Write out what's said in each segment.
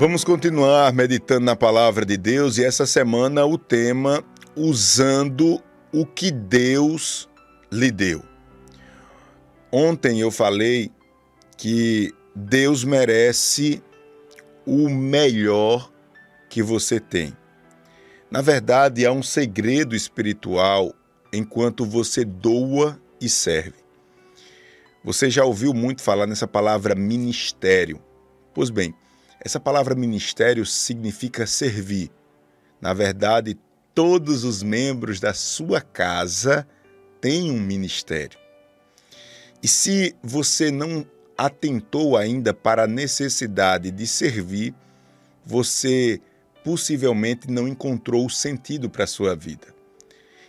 Vamos continuar meditando na palavra de Deus e essa semana o tema usando o que Deus lhe deu. Ontem eu falei que Deus merece o melhor que você tem. Na verdade, há um segredo espiritual enquanto você doa e serve. Você já ouviu muito falar nessa palavra ministério. Pois bem, essa palavra ministério significa servir. Na verdade, todos os membros da sua casa têm um ministério. E se você não atentou ainda para a necessidade de servir, você possivelmente não encontrou o sentido para a sua vida.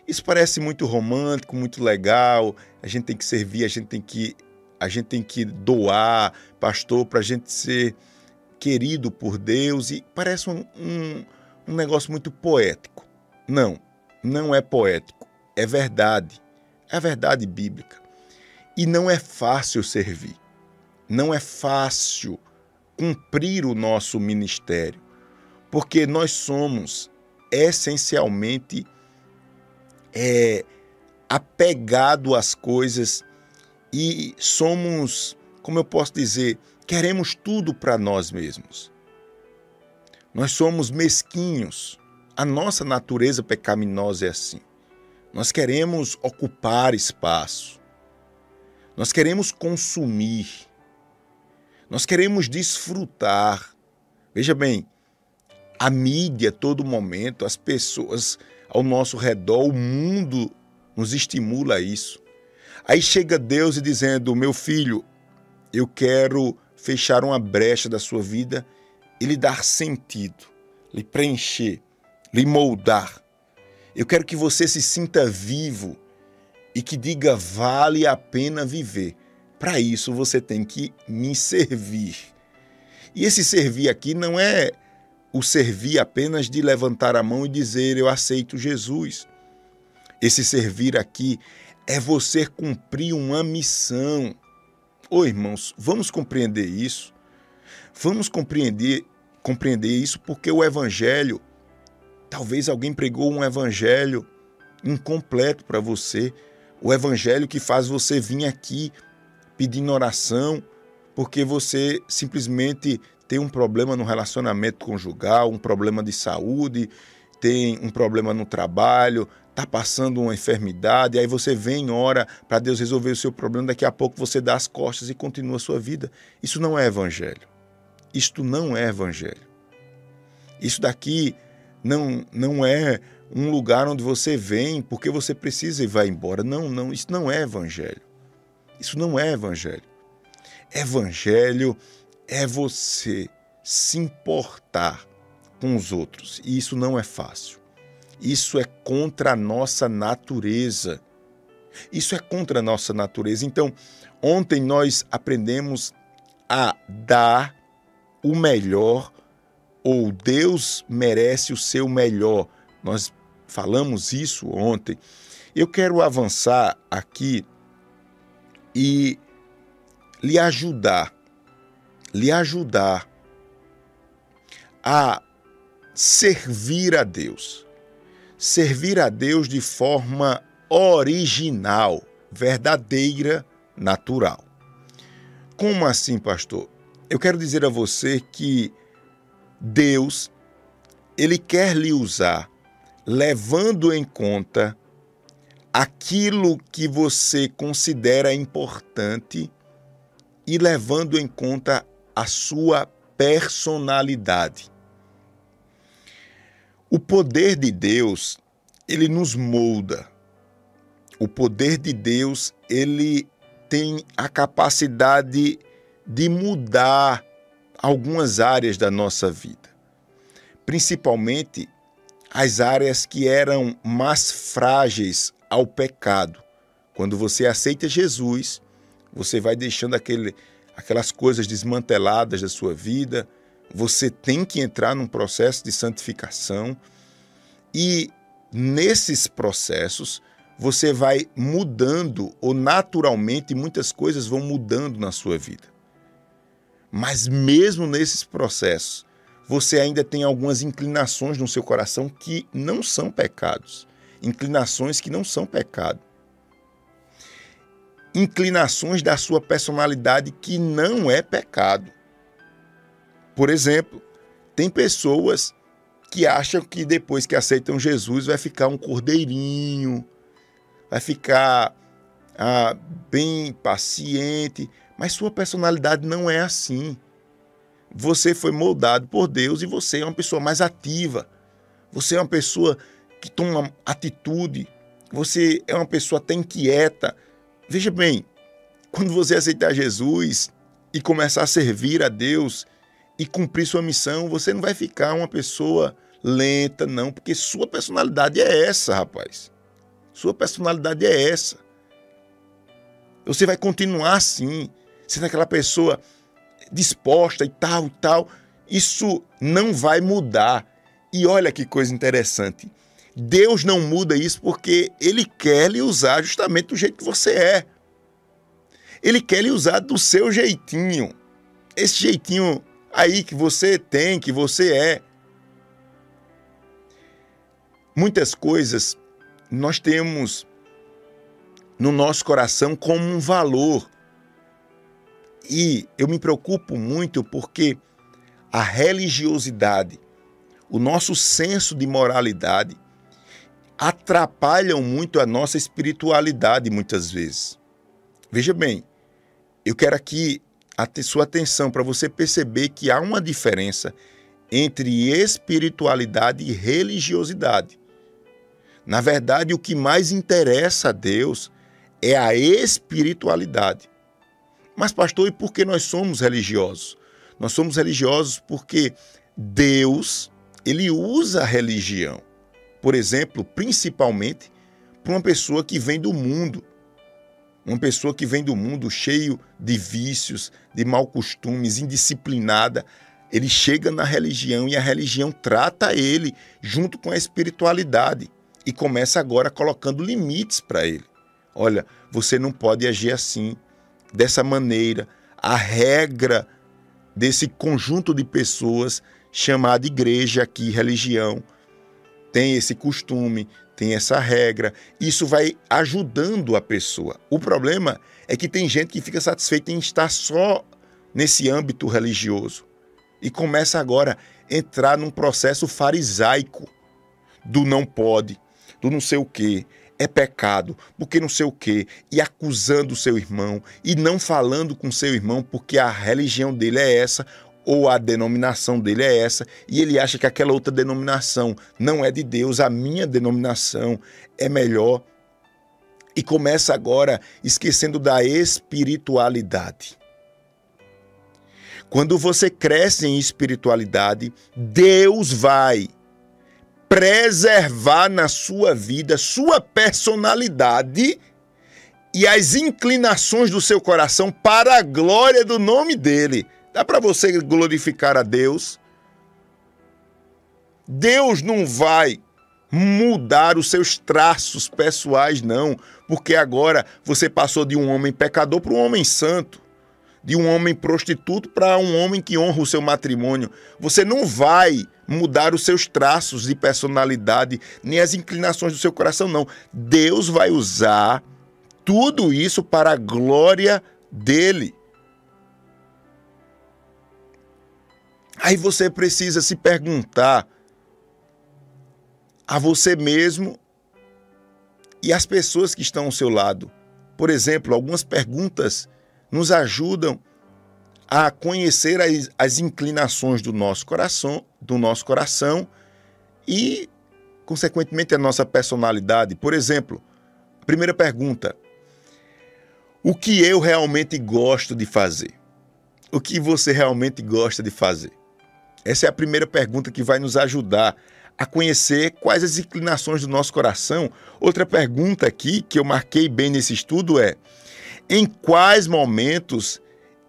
Isso parece muito romântico, muito legal. A gente tem que servir, a gente tem que, a gente tem que doar, pastor, para a gente ser querido por Deus e parece um, um, um negócio muito poético. Não, não é poético, é verdade. É verdade bíblica. E não é fácil servir. Não é fácil cumprir o nosso ministério, porque nós somos essencialmente é, apegado às coisas e somos, como eu posso dizer, queremos tudo para nós mesmos. Nós somos mesquinhos. A nossa natureza pecaminosa é assim. Nós queremos ocupar espaço. Nós queremos consumir. Nós queremos desfrutar. Veja bem, a mídia, todo momento, as pessoas ao nosso redor, o mundo nos estimula a isso. Aí chega Deus e dizendo: Meu filho, eu quero fechar uma brecha da sua vida e lhe dar sentido, lhe preencher, lhe moldar. Eu quero que você se sinta vivo e que diga vale a pena viver. Para isso você tem que me servir. E esse servir aqui não é o servir apenas de levantar a mão e dizer eu aceito Jesus. Esse servir aqui é você cumprir uma missão Ô irmãos, vamos compreender isso. Vamos compreender, compreender isso porque o evangelho, talvez alguém pregou um evangelho incompleto para você, o evangelho que faz você vir aqui pedindo oração porque você simplesmente tem um problema no relacionamento conjugal, um problema de saúde, tem um problema no trabalho, está passando uma enfermidade, aí você vem, ora para Deus resolver o seu problema, daqui a pouco você dá as costas e continua a sua vida. Isso não é evangelho. Isto não é evangelho. Isso daqui não, não é um lugar onde você vem porque você precisa e vai embora. Não, não, isso não é evangelho. Isso não é evangelho. Evangelho é você se importar com os outros, e isso não é fácil. Isso é contra a nossa natureza. Isso é contra a nossa natureza. Então, ontem nós aprendemos a dar o melhor, ou Deus merece o seu melhor. Nós falamos isso ontem. Eu quero avançar aqui e lhe ajudar, lhe ajudar a servir a Deus servir a Deus de forma original, verdadeira, natural. Como assim, pastor? Eu quero dizer a você que Deus, ele quer lhe usar levando em conta aquilo que você considera importante e levando em conta a sua personalidade. O poder de Deus, ele nos molda. O poder de Deus, ele tem a capacidade de mudar algumas áreas da nossa vida. Principalmente as áreas que eram mais frágeis ao pecado. Quando você aceita Jesus, você vai deixando aquele, aquelas coisas desmanteladas da sua vida, você tem que entrar num processo de santificação e nesses processos você vai mudando ou naturalmente muitas coisas vão mudando na sua vida. Mas mesmo nesses processos, você ainda tem algumas inclinações no seu coração que não são pecados. Inclinações que não são pecado. Inclinações da sua personalidade que não é pecado. Por exemplo, tem pessoas que acham que depois que aceitam Jesus vai ficar um cordeirinho, vai ficar ah, bem paciente, mas sua personalidade não é assim. Você foi moldado por Deus e você é uma pessoa mais ativa. Você é uma pessoa que toma atitude. Você é uma pessoa até inquieta. Veja bem, quando você aceitar Jesus e começar a servir a Deus e cumprir sua missão, você não vai ficar uma pessoa lenta, não, porque sua personalidade é essa, rapaz. Sua personalidade é essa. Você vai continuar assim, sendo aquela pessoa disposta e tal e tal. Isso não vai mudar. E olha que coisa interessante. Deus não muda isso porque ele quer lhe usar justamente do jeito que você é. Ele quer lhe usar do seu jeitinho. Esse jeitinho aí que você tem, que você é. Muitas coisas nós temos no nosso coração como um valor. E eu me preocupo muito porque a religiosidade, o nosso senso de moralidade, atrapalham muito a nossa espiritualidade muitas vezes. Veja bem, eu quero aqui a sua atenção para você perceber que há uma diferença entre espiritualidade e religiosidade. Na verdade, o que mais interessa a Deus é a espiritualidade. Mas, pastor, e por que nós somos religiosos? Nós somos religiosos porque Deus, ele usa a religião. Por exemplo, principalmente para uma pessoa que vem do mundo. Uma pessoa que vem do mundo cheio de vícios, de mal costumes, indisciplinada, ele chega na religião e a religião trata ele junto com a espiritualidade e começa agora colocando limites para ele. Olha, você não pode agir assim, dessa maneira. A regra desse conjunto de pessoas chamada igreja aqui, religião, tem esse costume, tem essa regra. Isso vai ajudando a pessoa. O problema é que tem gente que fica satisfeita em estar só nesse âmbito religioso e começa agora a entrar num processo farisaico do não pode, do não sei o quê, é pecado, porque não sei o quê, e acusando o seu irmão, e não falando com seu irmão porque a religião dele é essa, ou a denominação dele é essa, e ele acha que aquela outra denominação não é de Deus, a minha denominação é melhor. E começa agora esquecendo da espiritualidade. Quando você cresce em espiritualidade, Deus vai preservar na sua vida sua personalidade e as inclinações do seu coração para a glória do nome dele. Dá para você glorificar a Deus? Deus não vai mudar os seus traços pessoais, não, porque agora você passou de um homem pecador para um homem santo, de um homem prostituto para um homem que honra o seu matrimônio. Você não vai mudar os seus traços de personalidade, nem as inclinações do seu coração, não. Deus vai usar tudo isso para a glória dele. Aí você precisa se perguntar a você mesmo e às pessoas que estão ao seu lado. Por exemplo, algumas perguntas nos ajudam a conhecer as, as inclinações do nosso coração, do nosso coração e, consequentemente, a nossa personalidade. Por exemplo, primeira pergunta: o que eu realmente gosto de fazer? O que você realmente gosta de fazer? Essa é a primeira pergunta que vai nos ajudar a conhecer quais as inclinações do nosso coração. Outra pergunta aqui que eu marquei bem nesse estudo é: em quais momentos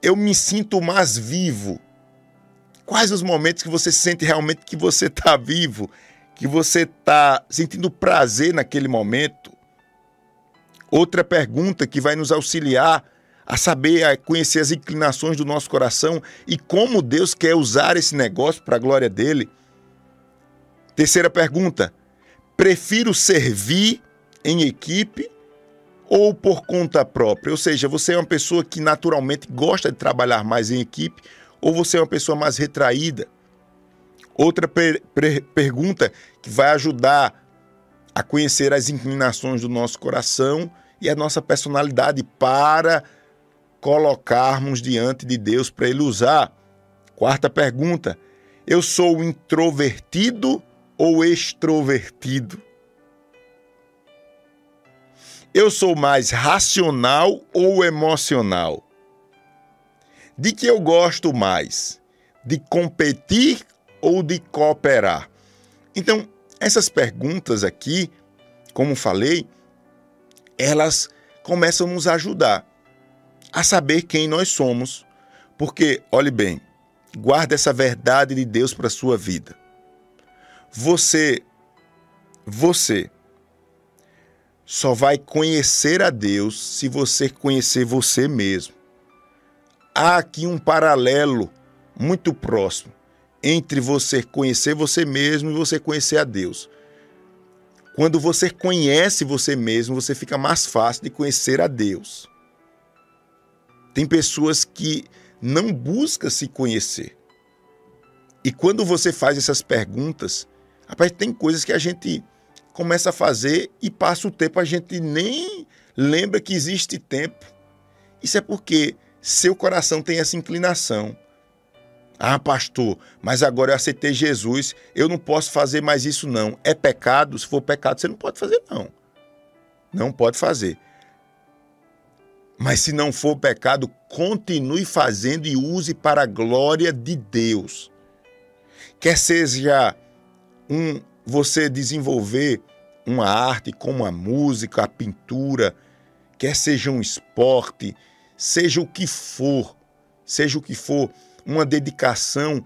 eu me sinto mais vivo? Quais os momentos que você sente realmente que você está vivo, que você está sentindo prazer naquele momento? Outra pergunta que vai nos auxiliar a saber, a conhecer as inclinações do nosso coração e como Deus quer usar esse negócio para a glória dele. Terceira pergunta: prefiro servir em equipe ou por conta própria? Ou seja, você é uma pessoa que naturalmente gosta de trabalhar mais em equipe ou você é uma pessoa mais retraída? Outra per per pergunta que vai ajudar a conhecer as inclinações do nosso coração e a nossa personalidade para colocarmos diante de Deus para Ele usar. Quarta pergunta: eu sou introvertido ou extrovertido? Eu sou mais racional ou emocional? De que eu gosto mais? De competir ou de cooperar? Então, essas perguntas aqui, como falei, elas começam a nos ajudar a saber quem nós somos. Porque, olhe bem, guarda essa verdade de Deus para a sua vida. Você, você só vai conhecer a Deus se você conhecer você mesmo. Há aqui um paralelo muito próximo entre você conhecer você mesmo e você conhecer a Deus. Quando você conhece você mesmo, você fica mais fácil de conhecer a Deus. Tem pessoas que não buscam se conhecer. E quando você faz essas perguntas, rapaz, tem coisas que a gente começa a fazer e passa o tempo, a gente nem lembra que existe tempo. Isso é porque seu coração tem essa inclinação. Ah, pastor, mas agora eu aceitei Jesus, eu não posso fazer mais isso não. É pecado? Se for pecado, você não pode fazer não. Não pode fazer. Mas se não for pecado, continue fazendo e use para a glória de Deus. Quer seja um você desenvolver uma arte como a música, a pintura, quer seja um esporte, seja o que for, seja o que for, uma dedicação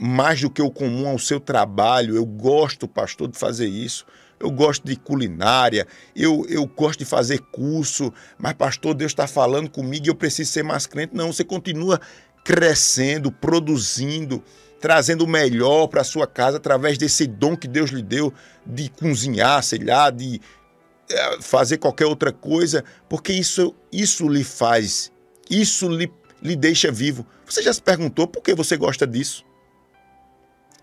mais do que o comum ao seu trabalho. Eu gosto, pastor, de fazer isso eu gosto de culinária, eu, eu gosto de fazer curso, mas, pastor, Deus está falando comigo e eu preciso ser mais crente. Não, você continua crescendo, produzindo, trazendo o melhor para a sua casa através desse dom que Deus lhe deu de cozinhar, sei lá, de eh, fazer qualquer outra coisa, porque isso, isso lhe faz, isso lhe, lhe deixa vivo. Você já se perguntou por que você gosta disso?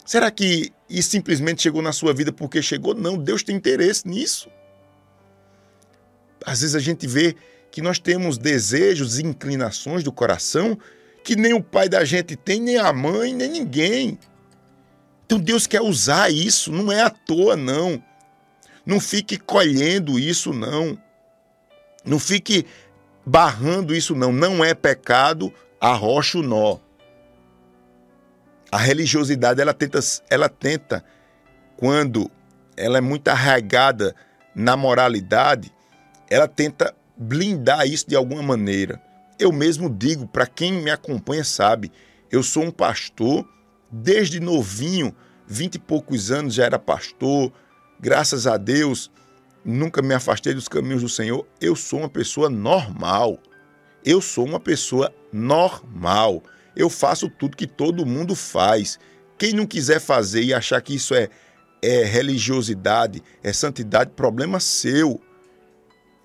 Será que isso simplesmente chegou na sua vida porque chegou? Não, Deus tem interesse nisso. Às vezes a gente vê que nós temos desejos e inclinações do coração que nem o pai da gente tem, nem a mãe, nem ninguém. Então Deus quer usar isso, não é à toa, não. Não fique colhendo isso, não. Não fique barrando isso, não. Não é pecado, arrocha o nó. A religiosidade ela tenta, ela tenta quando ela é muito arraigada na moralidade, ela tenta blindar isso de alguma maneira. Eu mesmo digo, para quem me acompanha sabe, eu sou um pastor, desde novinho, vinte e poucos anos já era pastor, graças a Deus, nunca me afastei dos caminhos do Senhor. Eu sou uma pessoa normal. Eu sou uma pessoa normal eu faço tudo que todo mundo faz. Quem não quiser fazer e achar que isso é, é religiosidade, é santidade, problema seu.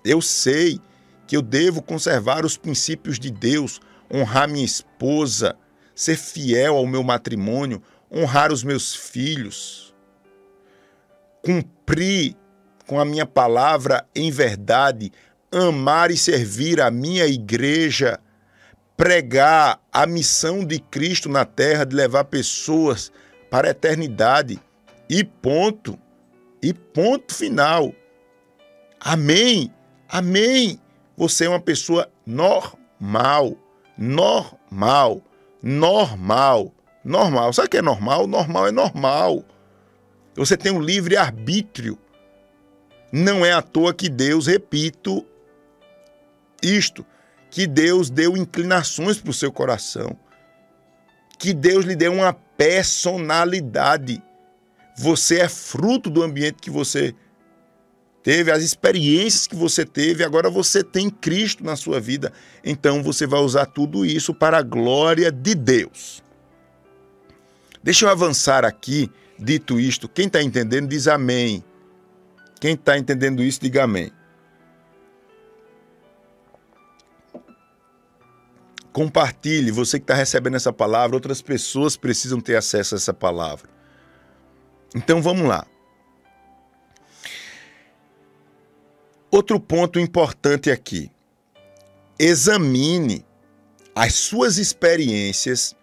Eu sei que eu devo conservar os princípios de Deus, honrar minha esposa, ser fiel ao meu matrimônio, honrar os meus filhos, cumprir com a minha palavra em verdade, amar e servir a minha igreja, pregar a missão de Cristo na terra de levar pessoas para a eternidade. E ponto. E ponto final. Amém. Amém. Você é uma pessoa normal. Normal. Normal. Normal. Sabe o que é normal? Normal é normal. Você tem um livre arbítrio. Não é à toa que Deus, repito, isto que Deus deu inclinações para o seu coração, que Deus lhe deu uma personalidade. Você é fruto do ambiente que você teve, as experiências que você teve, agora você tem Cristo na sua vida. Então você vai usar tudo isso para a glória de Deus. Deixa eu avançar aqui, dito isto. Quem está entendendo, diz amém. Quem está entendendo isso, diga amém. Compartilhe, você que está recebendo essa palavra, outras pessoas precisam ter acesso a essa palavra. Então vamos lá. Outro ponto importante aqui. Examine as suas experiências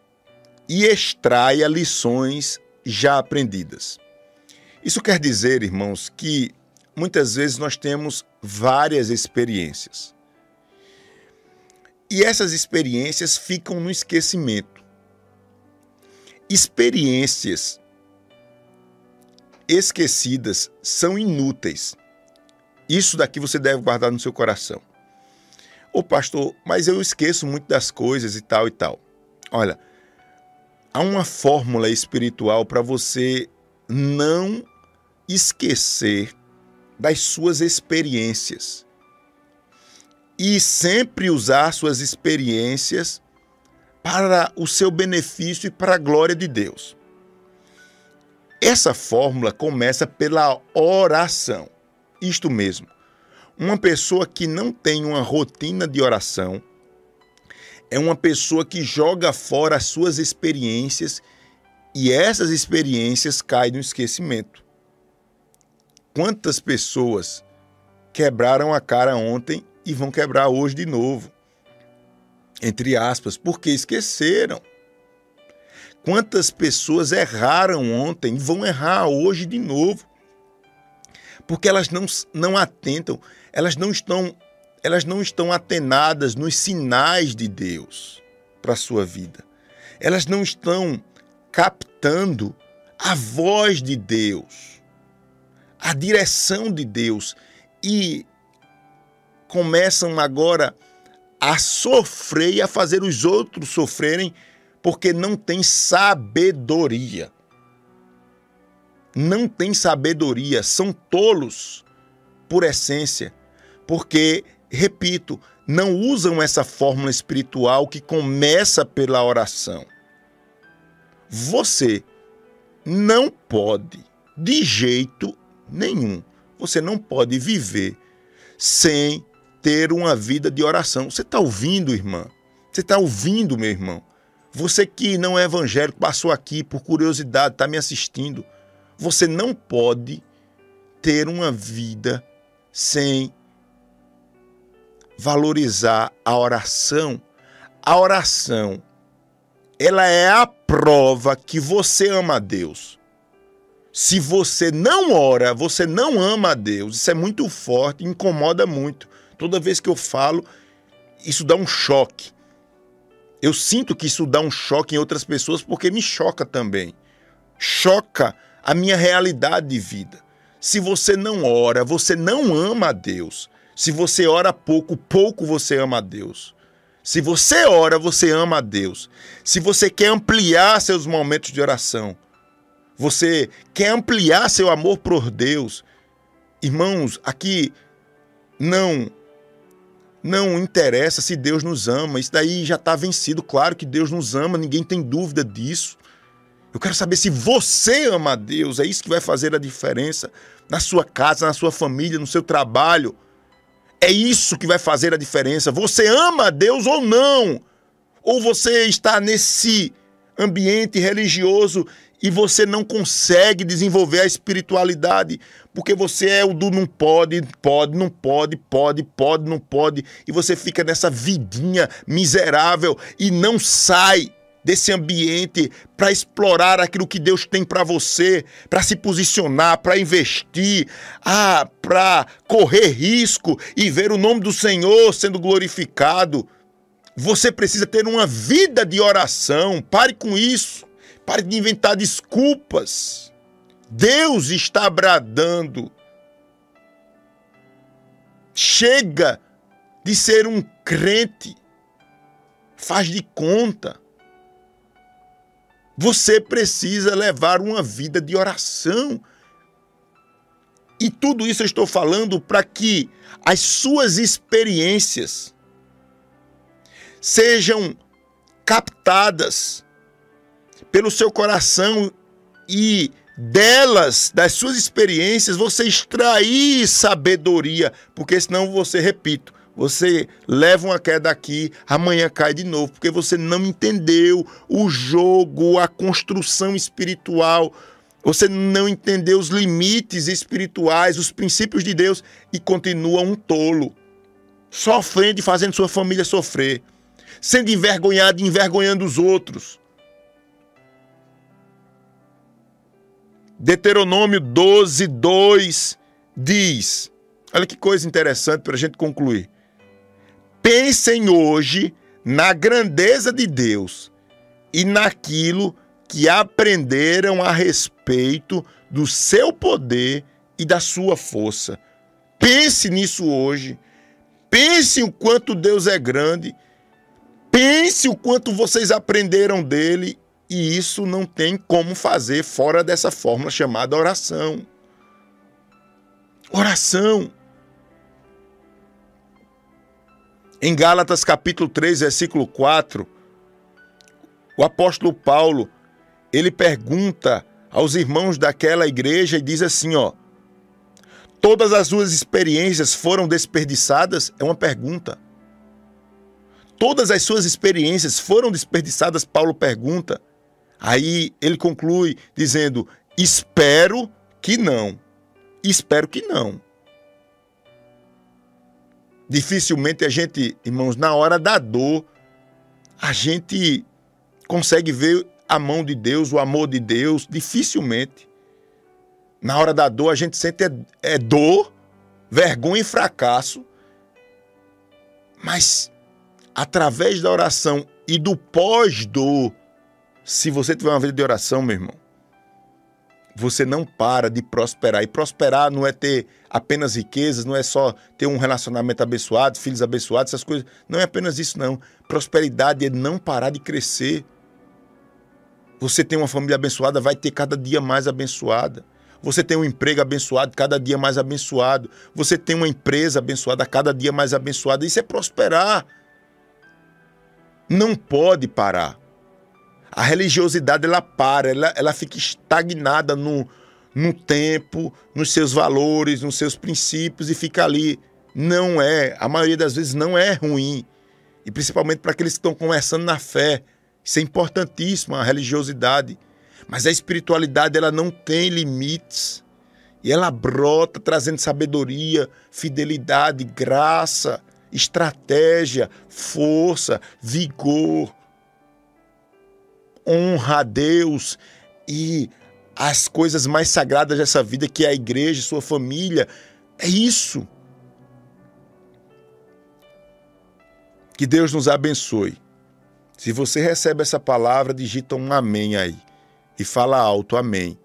e extraia lições já aprendidas. Isso quer dizer, irmãos, que muitas vezes nós temos várias experiências. E essas experiências ficam no esquecimento. Experiências esquecidas são inúteis. Isso daqui você deve guardar no seu coração. Ô pastor, mas eu esqueço muito das coisas e tal e tal. Olha, há uma fórmula espiritual para você não esquecer das suas experiências e sempre usar suas experiências para o seu benefício e para a glória de Deus. Essa fórmula começa pela oração. Isto mesmo. Uma pessoa que não tem uma rotina de oração é uma pessoa que joga fora as suas experiências e essas experiências caem no esquecimento. Quantas pessoas quebraram a cara ontem e vão quebrar hoje de novo? Entre aspas, porque esqueceram. Quantas pessoas erraram ontem e vão errar hoje de novo? porque elas não, não atentam, elas não estão elas não estão atenadas nos sinais de Deus para a sua vida. Elas não estão captando a voz de Deus, a direção de Deus e começam agora a sofrer e a fazer os outros sofrerem porque não tem sabedoria. Não têm sabedoria, são tolos por essência, porque, repito, não usam essa fórmula espiritual que começa pela oração. Você não pode, de jeito nenhum, você não pode viver sem ter uma vida de oração. Você está ouvindo, irmã? Você está ouvindo, meu irmão? Você que não é evangélico, passou aqui por curiosidade, está me assistindo. Você não pode ter uma vida sem valorizar a oração. A oração, ela é a prova que você ama a Deus. Se você não ora, você não ama a Deus. Isso é muito forte, incomoda muito. Toda vez que eu falo, isso dá um choque. Eu sinto que isso dá um choque em outras pessoas porque me choca também. Choca a minha realidade de vida. Se você não ora, você não ama a Deus. Se você ora pouco, pouco você ama a Deus. Se você ora, você ama a Deus. Se você quer ampliar seus momentos de oração, você quer ampliar seu amor por Deus, irmãos, aqui não não interessa se Deus nos ama, isso daí já está vencido. Claro que Deus nos ama, ninguém tem dúvida disso. Eu quero saber se você ama a Deus. É isso que vai fazer a diferença na sua casa, na sua família, no seu trabalho. É isso que vai fazer a diferença. Você ama a Deus ou não? Ou você está nesse ambiente religioso e você não consegue desenvolver a espiritualidade porque você é o do não pode, pode, não pode, pode, pode, não pode e você fica nessa vidinha miserável e não sai desse ambiente para explorar aquilo que Deus tem para você, para se posicionar, para investir, ah, para correr risco e ver o nome do Senhor sendo glorificado. Você precisa ter uma vida de oração. Pare com isso. Pare de inventar desculpas. Deus está bradando. Chega de ser um crente. Faz de conta. Você precisa levar uma vida de oração. E tudo isso eu estou falando para que as suas experiências sejam captadas pelo seu coração e delas, das suas experiências, você extrair sabedoria, porque senão você, repito, você leva uma queda aqui, amanhã cai de novo, porque você não entendeu o jogo, a construção espiritual, você não entendeu os limites espirituais, os princípios de Deus e continua um tolo, sofrendo e fazendo sua família sofrer, sendo envergonhado e envergonhando os outros. Deuteronômio 12, 2 diz: olha que coisa interessante para a gente concluir. Pensem hoje na grandeza de Deus e naquilo que aprenderam a respeito do seu poder e da sua força. Pense nisso hoje. Pense o quanto Deus é grande. Pense o quanto vocês aprenderam dele e isso não tem como fazer fora dessa fórmula chamada oração. Oração. Em Gálatas capítulo 3, versículo 4, o apóstolo Paulo, ele pergunta aos irmãos daquela igreja e diz assim, ó: Todas as suas experiências foram desperdiçadas? É uma pergunta. Todas as suas experiências foram desperdiçadas? Paulo pergunta. Aí ele conclui dizendo: Espero que não. Espero que não. Dificilmente a gente, irmãos, na hora da dor, a gente consegue ver a mão de Deus, o amor de Deus, dificilmente. Na hora da dor, a gente sente é, é dor, vergonha e fracasso. Mas através da oração e do pós-dor, se você tiver uma vida de oração, meu irmão, você não para de prosperar. E prosperar não é ter apenas riquezas, não é só ter um relacionamento abençoado, filhos abençoados, essas coisas. Não é apenas isso, não. Prosperidade é não parar de crescer. Você tem uma família abençoada, vai ter cada dia mais abençoada. Você tem um emprego abençoado, cada dia mais abençoado. Você tem uma empresa abençoada, cada dia mais abençoada. Isso é prosperar. Não pode parar a religiosidade ela para, ela, ela fica estagnada no, no tempo, nos seus valores, nos seus princípios e fica ali. Não é, a maioria das vezes não é ruim. E principalmente para aqueles que estão começando na fé. Isso é importantíssimo, a religiosidade. Mas a espiritualidade ela não tem limites. E ela brota trazendo sabedoria, fidelidade, graça, estratégia, força, vigor honra a Deus e as coisas mais sagradas dessa vida, que é a igreja, sua família. É isso. Que Deus nos abençoe. Se você recebe essa palavra, digita um amém aí. E fala alto, amém.